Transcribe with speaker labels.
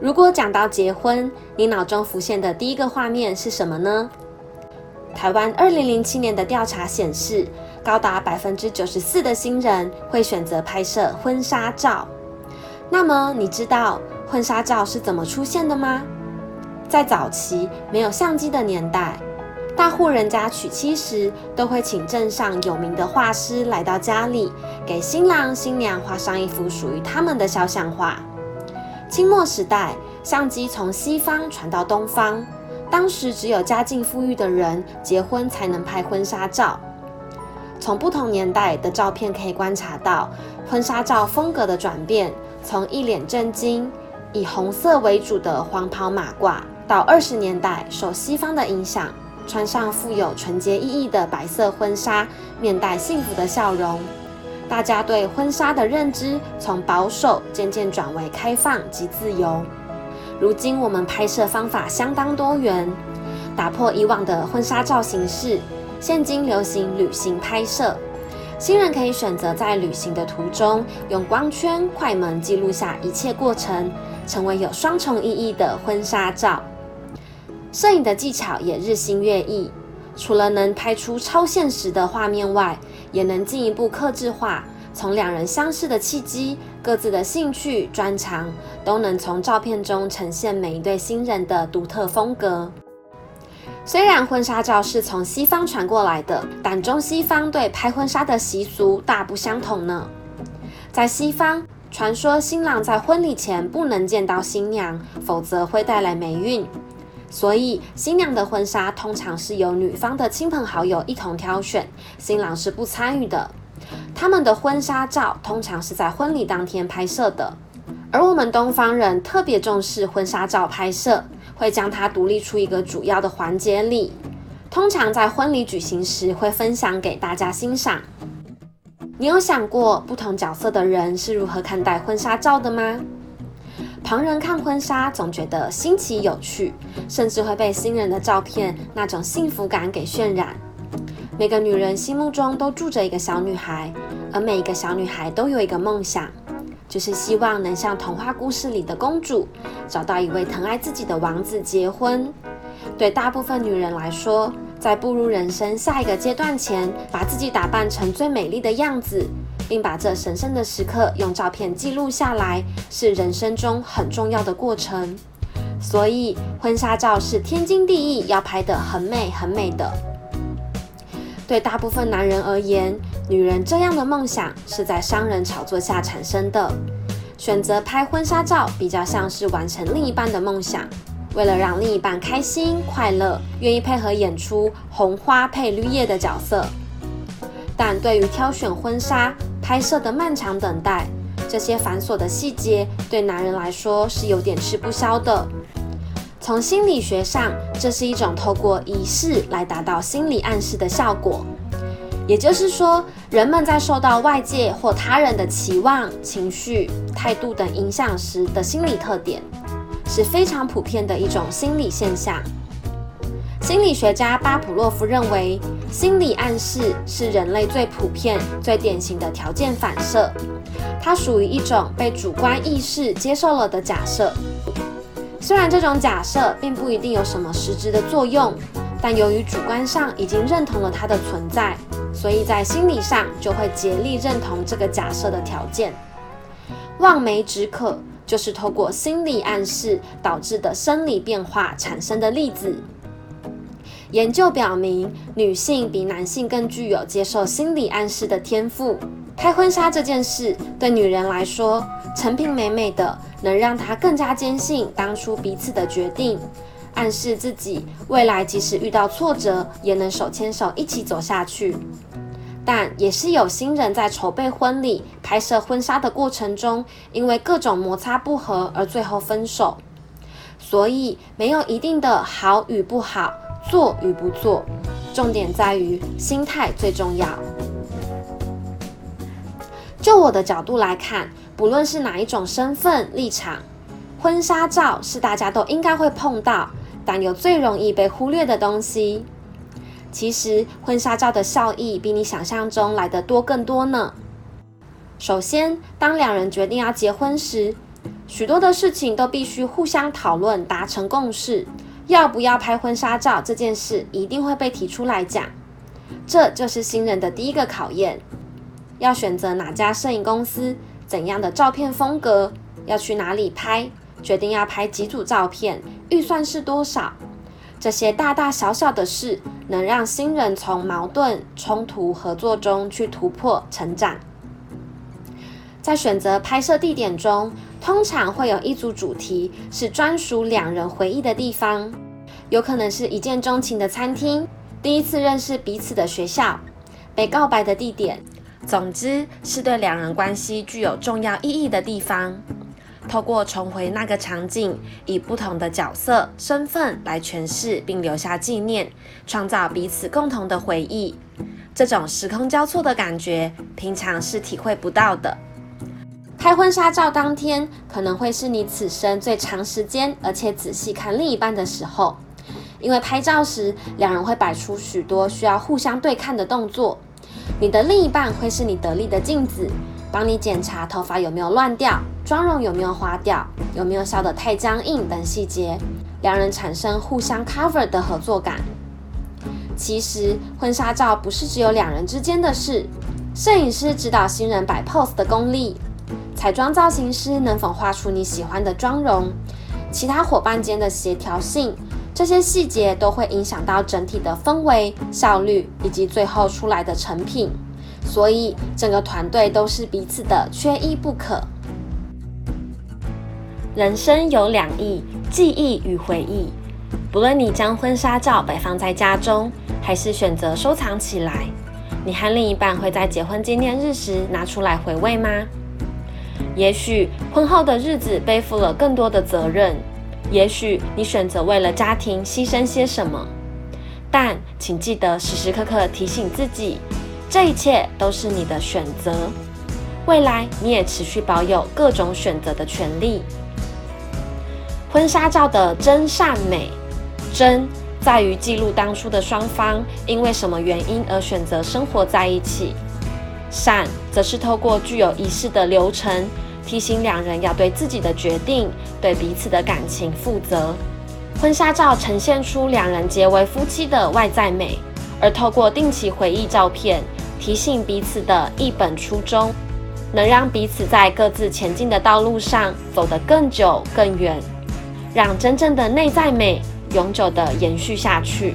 Speaker 1: 如果讲到结婚，你脑中浮现的第一个画面是什么呢？台湾二零零七年的调查显示，高达百分之九十四的新人会选择拍摄婚纱照。那么，你知道婚纱照是怎么出现的吗？在早期没有相机的年代，大户人家娶妻时都会请镇上有名的画师来到家里，给新郎新娘画上一幅属于他们的肖像画。清末时代，相机从西方传到东方。当时只有家境富裕的人结婚才能拍婚纱照。从不同年代的照片可以观察到婚纱照风格的转变，从一脸震惊、以红色为主的黄袍马褂，到二十年代受西方的影响，穿上富有纯洁意义的白色婚纱，面带幸福的笑容。大家对婚纱的认知从保守渐渐转为开放及自由。如今我们拍摄方法相当多元，打破以往的婚纱照形式。现今流行旅行拍摄，新人可以选择在旅行的途中用光圈、快门记录下一切过程，成为有双重意义的婚纱照。摄影的技巧也日新月异，除了能拍出超现实的画面外，也能进一步克制化。从两人相识的契机、各自的兴趣专长，都能从照片中呈现每一对新人的独特风格。虽然婚纱照是从西方传过来的，但中西方对拍婚纱的习俗大不相同呢。在西方，传说新郎在婚礼前不能见到新娘，否则会带来霉运，所以新娘的婚纱通常是由女方的亲朋好友一同挑选，新郎是不参与的。他们的婚纱照通常是在婚礼当天拍摄的，而我们东方人特别重视婚纱照拍摄，会将它独立出一个主要的环节里。通常在婚礼举行时会分享给大家欣赏。你有想过不同角色的人是如何看待婚纱照的吗？旁人看婚纱总觉得新奇有趣，甚至会被新人的照片那种幸福感给渲染。每个女人心目中都住着一个小女孩，而每一个小女孩都有一个梦想，就是希望能像童话故事里的公主，找到一位疼爱自己的王子结婚。对大部分女人来说，在步入人生下一个阶段前，把自己打扮成最美丽的样子，并把这神圣的时刻用照片记录下来，是人生中很重要的过程。所以，婚纱照是天经地义要拍得很美很美的。对大部分男人而言，女人这样的梦想是在商人炒作下产生的。选择拍婚纱照，比较像是完成另一半的梦想。为了让另一半开心快乐，愿意配合演出红花配绿叶的角色。但对于挑选婚纱拍摄的漫长等待，这些繁琐的细节对男人来说是有点吃不消的。从心理学上，这是一种透过仪式来达到心理暗示的效果。也就是说，人们在受到外界或他人的期望、情绪、态度等影响时的心理特点，是非常普遍的一种心理现象。心理学家巴甫洛夫认为，心理暗示是人类最普遍、最典型的条件反射，它属于一种被主观意识接受了的假设。虽然这种假设并不一定有什么实质的作用，但由于主观上已经认同了它的存在，所以在心理上就会竭力认同这个假设的条件。望梅止渴就是透过心理暗示导致的生理变化产生的例子。研究表明，女性比男性更具有接受心理暗示的天赋。拍婚纱这件事对女人来说，成品美美的。能让她更加坚信当初彼此的决定，暗示自己未来即使遇到挫折，也能手牵手一起走下去。但也是有新人在筹备婚礼、拍摄婚纱的过程中，因为各种摩擦不和而最后分手。所以没有一定的好与不好，做与不做，重点在于心态最重要。就我的角度来看。不论是哪一种身份立场，婚纱照是大家都应该会碰到，但又最容易被忽略的东西。其实，婚纱照的效益比你想象中来的多更多呢。首先，当两人决定要结婚时，许多的事情都必须互相讨论，达成共识。要不要拍婚纱照这件事，一定会被提出来讲。这就是新人的第一个考验：要选择哪家摄影公司，怎样的照片风格，要去哪里拍，决定要拍几组照片，预算是多少。这些大大小小的事，能让新人从矛盾、冲突、合作中去突破、成长。在选择拍摄地点中，通常会有一组主题是专属两人回忆的地方，有可能是一见钟情的餐厅、第一次认识彼此的学校、被告白的地点，总之是对两人关系具有重要意义的地方。透过重回那个场景，以不同的角色身份来诠释并留下纪念，创造彼此共同的回忆。这种时空交错的感觉，平常是体会不到的。拍婚纱照当天，可能会是你此生最长时间而且仔细看另一半的时候，因为拍照时两人会摆出许多需要互相对看的动作。你的另一半会是你得力的镜子，帮你检查头发有没有乱掉、妆容有没有花掉、有没有笑得太僵硬等细节，两人产生互相 cover 的合作感。其实婚纱照不是只有两人之间的事，摄影师指导新人摆 pose 的功力。彩妆造型师能否画出你喜欢的妆容？其他伙伴间的协调性，这些细节都会影响到整体的氛围、效率以及最后出来的成品。所以整个团队都是彼此的，缺一不可。人生有两亿，记忆与回忆。不论你将婚纱照摆放在家中，还是选择收藏起来，你和另一半会在结婚纪念日时拿出来回味吗？也许婚后的日子背负了更多的责任，也许你选择为了家庭牺牲些什么，但请记得时时刻刻提醒自己，这一切都是你的选择。未来你也持续保有各种选择的权利。婚纱照的真善美，真在于记录当初的双方因为什么原因而选择生活在一起。善则是透过具有仪式的流程，提醒两人要对自己的决定、对彼此的感情负责。婚纱照呈现出两人结为夫妻的外在美，而透过定期回忆照片，提醒彼此的一本初衷，能让彼此在各自前进的道路上走得更久更远，让真正的内在美永久的延续下去。